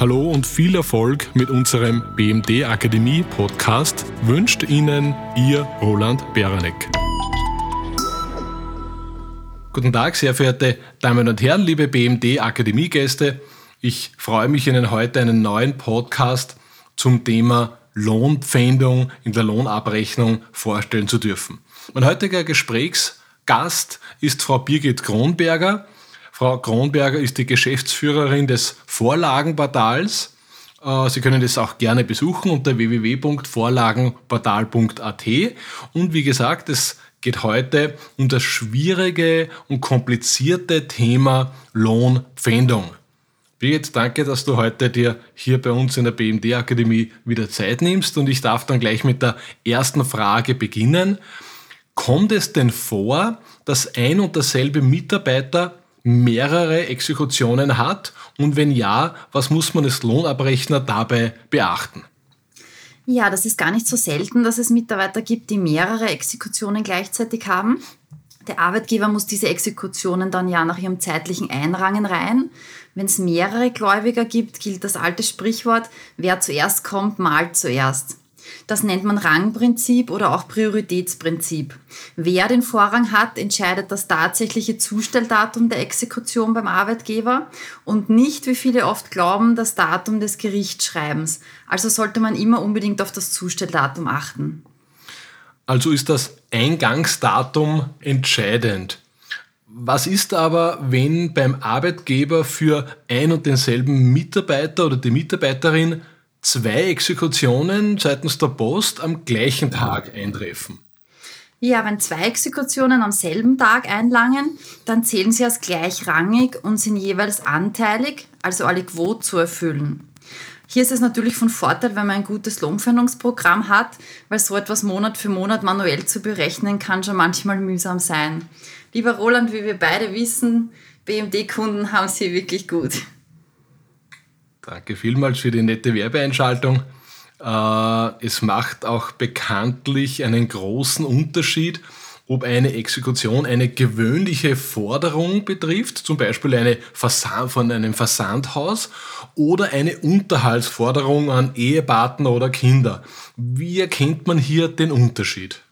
Hallo und viel Erfolg mit unserem BMD Akademie Podcast wünscht Ihnen Ihr Roland Beranek. Guten Tag, sehr verehrte Damen und Herren, liebe BMD Akademie Gäste. Ich freue mich, Ihnen heute einen neuen Podcast zum Thema Lohnpfändung in der Lohnabrechnung vorstellen zu dürfen. Mein heutiger Gesprächsgast ist Frau Birgit Kronberger. Frau Kronberger ist die Geschäftsführerin des Vorlagenportals. Äh, Sie können das auch gerne besuchen unter www.vorlagenportal.at. Und wie gesagt, es geht heute um das schwierige und komplizierte Thema Lohnpfändung. Birgit, danke, dass du heute dir hier bei uns in der BMD Akademie wieder Zeit nimmst und ich darf dann gleich mit der ersten Frage beginnen. Kommt es denn vor, dass ein und derselbe Mitarbeiter mehrere Exekutionen hat? Und wenn ja, was muss man als Lohnabrechner dabei beachten? Ja, das ist gar nicht so selten, dass es Mitarbeiter gibt, die mehrere Exekutionen gleichzeitig haben. Der Arbeitgeber muss diese Exekutionen dann ja nach ihrem zeitlichen Einrangen rein. Wenn es mehrere Gläubiger gibt, gilt das alte Sprichwort, wer zuerst kommt, malt zuerst. Das nennt man Rangprinzip oder auch Prioritätsprinzip. Wer den Vorrang hat, entscheidet das tatsächliche Zustelldatum der Exekution beim Arbeitgeber und nicht, wie viele oft glauben, das Datum des Gerichtsschreibens. Also sollte man immer unbedingt auf das Zustelldatum achten. Also ist das Eingangsdatum entscheidend. Was ist aber, wenn beim Arbeitgeber für ein und denselben Mitarbeiter oder die Mitarbeiterin zwei Exekutionen seitens der Post am gleichen Tag eintreffen. Ja, wenn zwei Exekutionen am selben Tag einlangen, dann zählen sie als gleichrangig und sind jeweils anteilig, also alle quot zu erfüllen. Hier ist es natürlich von Vorteil, wenn man ein gutes Lohnfindungsprogramm hat, weil so etwas Monat für Monat manuell zu berechnen kann schon manchmal mühsam sein. Lieber Roland, wie wir beide wissen, BMD-Kunden haben sie wirklich gut. Danke vielmals für die nette Werbeeinschaltung. Äh, es macht auch bekanntlich einen großen Unterschied, ob eine Exekution eine gewöhnliche Forderung betrifft, zum Beispiel eine Versand, von einem Versandhaus, oder eine Unterhaltsforderung an Ehepartner oder Kinder. Wie erkennt man hier den Unterschied?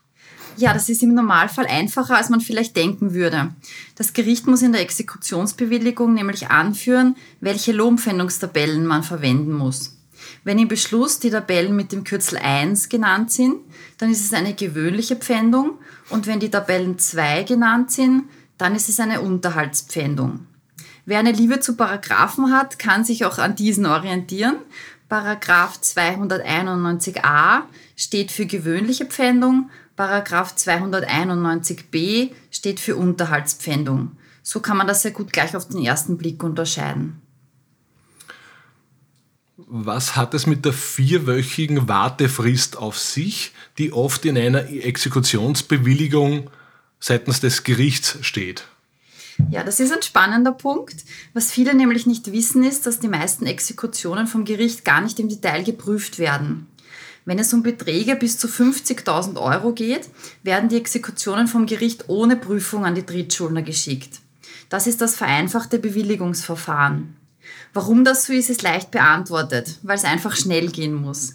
Ja, das ist im Normalfall einfacher, als man vielleicht denken würde. Das Gericht muss in der Exekutionsbewilligung nämlich anführen, welche Lohnpfändungstabellen man verwenden muss. Wenn im Beschluss die Tabellen mit dem Kürzel 1 genannt sind, dann ist es eine gewöhnliche Pfändung und wenn die Tabellen 2 genannt sind, dann ist es eine Unterhaltspfändung. Wer eine Liebe zu Paragraphen hat, kann sich auch an diesen orientieren. Paragraph 291a steht für gewöhnliche Pfändung Paragraph 291b steht für Unterhaltspfändung. So kann man das sehr gut gleich auf den ersten Blick unterscheiden. Was hat es mit der vierwöchigen Wartefrist auf sich, die oft in einer Exekutionsbewilligung seitens des Gerichts steht? Ja, das ist ein spannender Punkt. Was viele nämlich nicht wissen, ist, dass die meisten Exekutionen vom Gericht gar nicht im Detail geprüft werden. Wenn es um Beträge bis zu 50.000 Euro geht, werden die Exekutionen vom Gericht ohne Prüfung an die Drittschuldner geschickt. Das ist das vereinfachte Bewilligungsverfahren. Warum das so ist, ist leicht beantwortet, weil es einfach schnell gehen muss.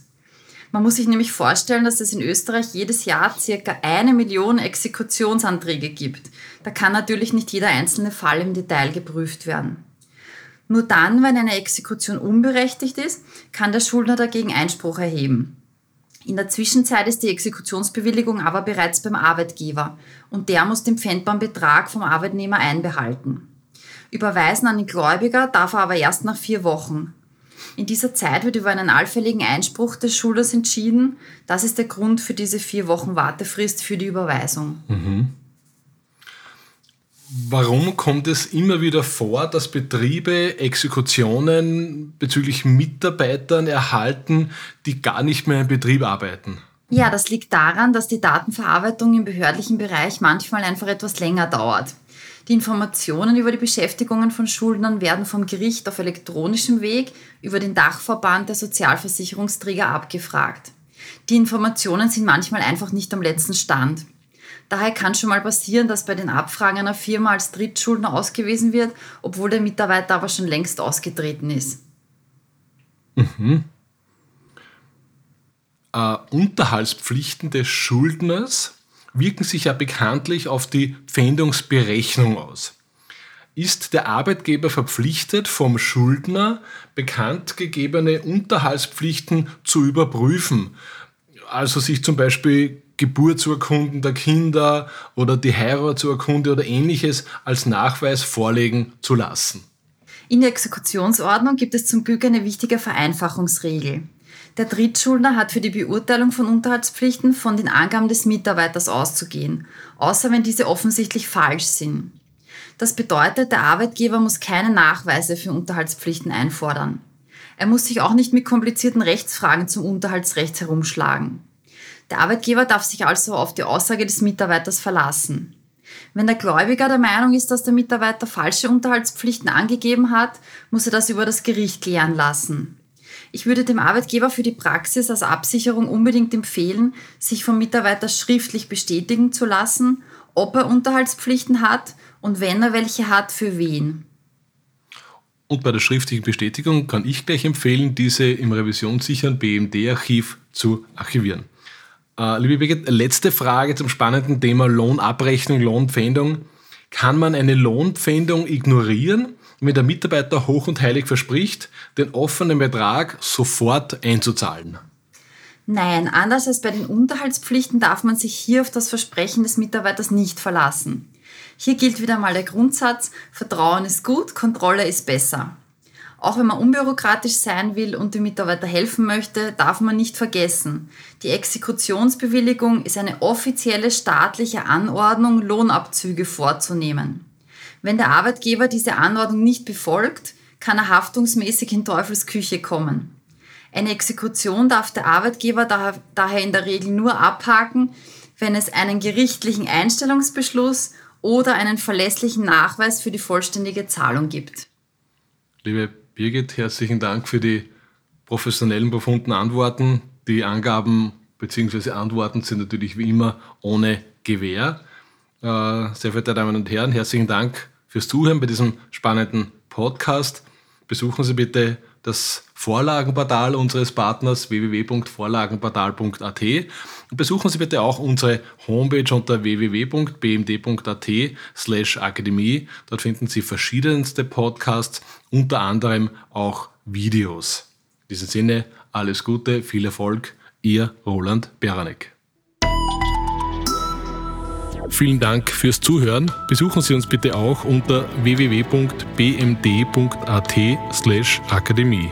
Man muss sich nämlich vorstellen, dass es in Österreich jedes Jahr circa eine Million Exekutionsanträge gibt. Da kann natürlich nicht jeder einzelne Fall im Detail geprüft werden. Nur dann, wenn eine Exekution unberechtigt ist, kann der Schuldner dagegen Einspruch erheben. In der Zwischenzeit ist die Exekutionsbewilligung aber bereits beim Arbeitgeber und der muss den pfändbaren Betrag vom Arbeitnehmer einbehalten. Überweisen an den Gläubiger darf er aber erst nach vier Wochen. In dieser Zeit wird über einen allfälligen Einspruch des Schulders entschieden. Das ist der Grund für diese vier Wochen Wartefrist für die Überweisung. Mhm. Warum kommt es immer wieder vor, dass Betriebe Exekutionen bezüglich Mitarbeitern erhalten, die gar nicht mehr im Betrieb arbeiten? Ja, das liegt daran, dass die Datenverarbeitung im behördlichen Bereich manchmal einfach etwas länger dauert. Die Informationen über die Beschäftigungen von Schuldnern werden vom Gericht auf elektronischem Weg über den Dachverband der Sozialversicherungsträger abgefragt. Die Informationen sind manchmal einfach nicht am letzten Stand. Daher kann schon mal passieren, dass bei den Abfragen einer Firma als Drittschuldner ausgewiesen wird, obwohl der Mitarbeiter aber schon längst ausgetreten ist. Mhm. Äh, Unterhaltspflichten des Schuldners wirken sich ja bekanntlich auf die Pfändungsberechnung aus. Ist der Arbeitgeber verpflichtet, vom Schuldner bekannt gegebene Unterhaltspflichten zu überprüfen? Also sich zum Beispiel Geburtsurkunden der Kinder oder die Heiratsurkunde oder ähnliches als Nachweis vorlegen zu lassen. In der Exekutionsordnung gibt es zum Glück eine wichtige Vereinfachungsregel. Der Drittschuldner hat für die Beurteilung von Unterhaltspflichten von den Angaben des Mitarbeiters auszugehen, außer wenn diese offensichtlich falsch sind. Das bedeutet, der Arbeitgeber muss keine Nachweise für Unterhaltspflichten einfordern. Er muss sich auch nicht mit komplizierten Rechtsfragen zum Unterhaltsrecht herumschlagen. Der Arbeitgeber darf sich also auf die Aussage des Mitarbeiters verlassen. Wenn der Gläubiger der Meinung ist, dass der Mitarbeiter falsche Unterhaltspflichten angegeben hat, muss er das über das Gericht klären lassen. Ich würde dem Arbeitgeber für die Praxis als Absicherung unbedingt empfehlen, sich vom Mitarbeiter schriftlich bestätigen zu lassen, ob er Unterhaltspflichten hat und wenn er welche hat, für wen. Und bei der schriftlichen Bestätigung kann ich gleich empfehlen, diese im revisionssicheren BMD-Archiv zu archivieren. Äh, liebe Birgit, letzte Frage zum spannenden Thema Lohnabrechnung, Lohnpfändung. Kann man eine Lohnpfändung ignorieren, wenn der Mitarbeiter hoch und heilig verspricht, den offenen Betrag sofort einzuzahlen? Nein, anders als bei den Unterhaltspflichten darf man sich hier auf das Versprechen des Mitarbeiters nicht verlassen. Hier gilt wieder mal der Grundsatz, Vertrauen ist gut, Kontrolle ist besser. Auch wenn man unbürokratisch sein will und dem Mitarbeiter helfen möchte, darf man nicht vergessen, die Exekutionsbewilligung ist eine offizielle staatliche Anordnung, Lohnabzüge vorzunehmen. Wenn der Arbeitgeber diese Anordnung nicht befolgt, kann er haftungsmäßig in Teufelsküche kommen. Eine Exekution darf der Arbeitgeber daher in der Regel nur abhaken, wenn es einen gerichtlichen Einstellungsbeschluss oder einen verlässlichen Nachweis für die vollständige Zahlung gibt. Liebe Birgit, herzlichen Dank für die professionellen, profunden Antworten. Die Angaben bzw. Antworten sind natürlich wie immer ohne Gewähr. Äh, sehr verehrte Damen und Herren, herzlichen Dank fürs Zuhören bei diesem spannenden Podcast. Besuchen Sie bitte das Vorlagenportal unseres Partners www.vorlagenportal.at besuchen Sie bitte auch unsere Homepage unter www.bmd.at slash akademie. Dort finden Sie verschiedenste Podcasts, unter anderem auch Videos. In diesem Sinne, alles Gute, viel Erfolg, Ihr Roland Beranek. Vielen Dank fürs Zuhören. Besuchen Sie uns bitte auch unter www.bmd.at/akademie.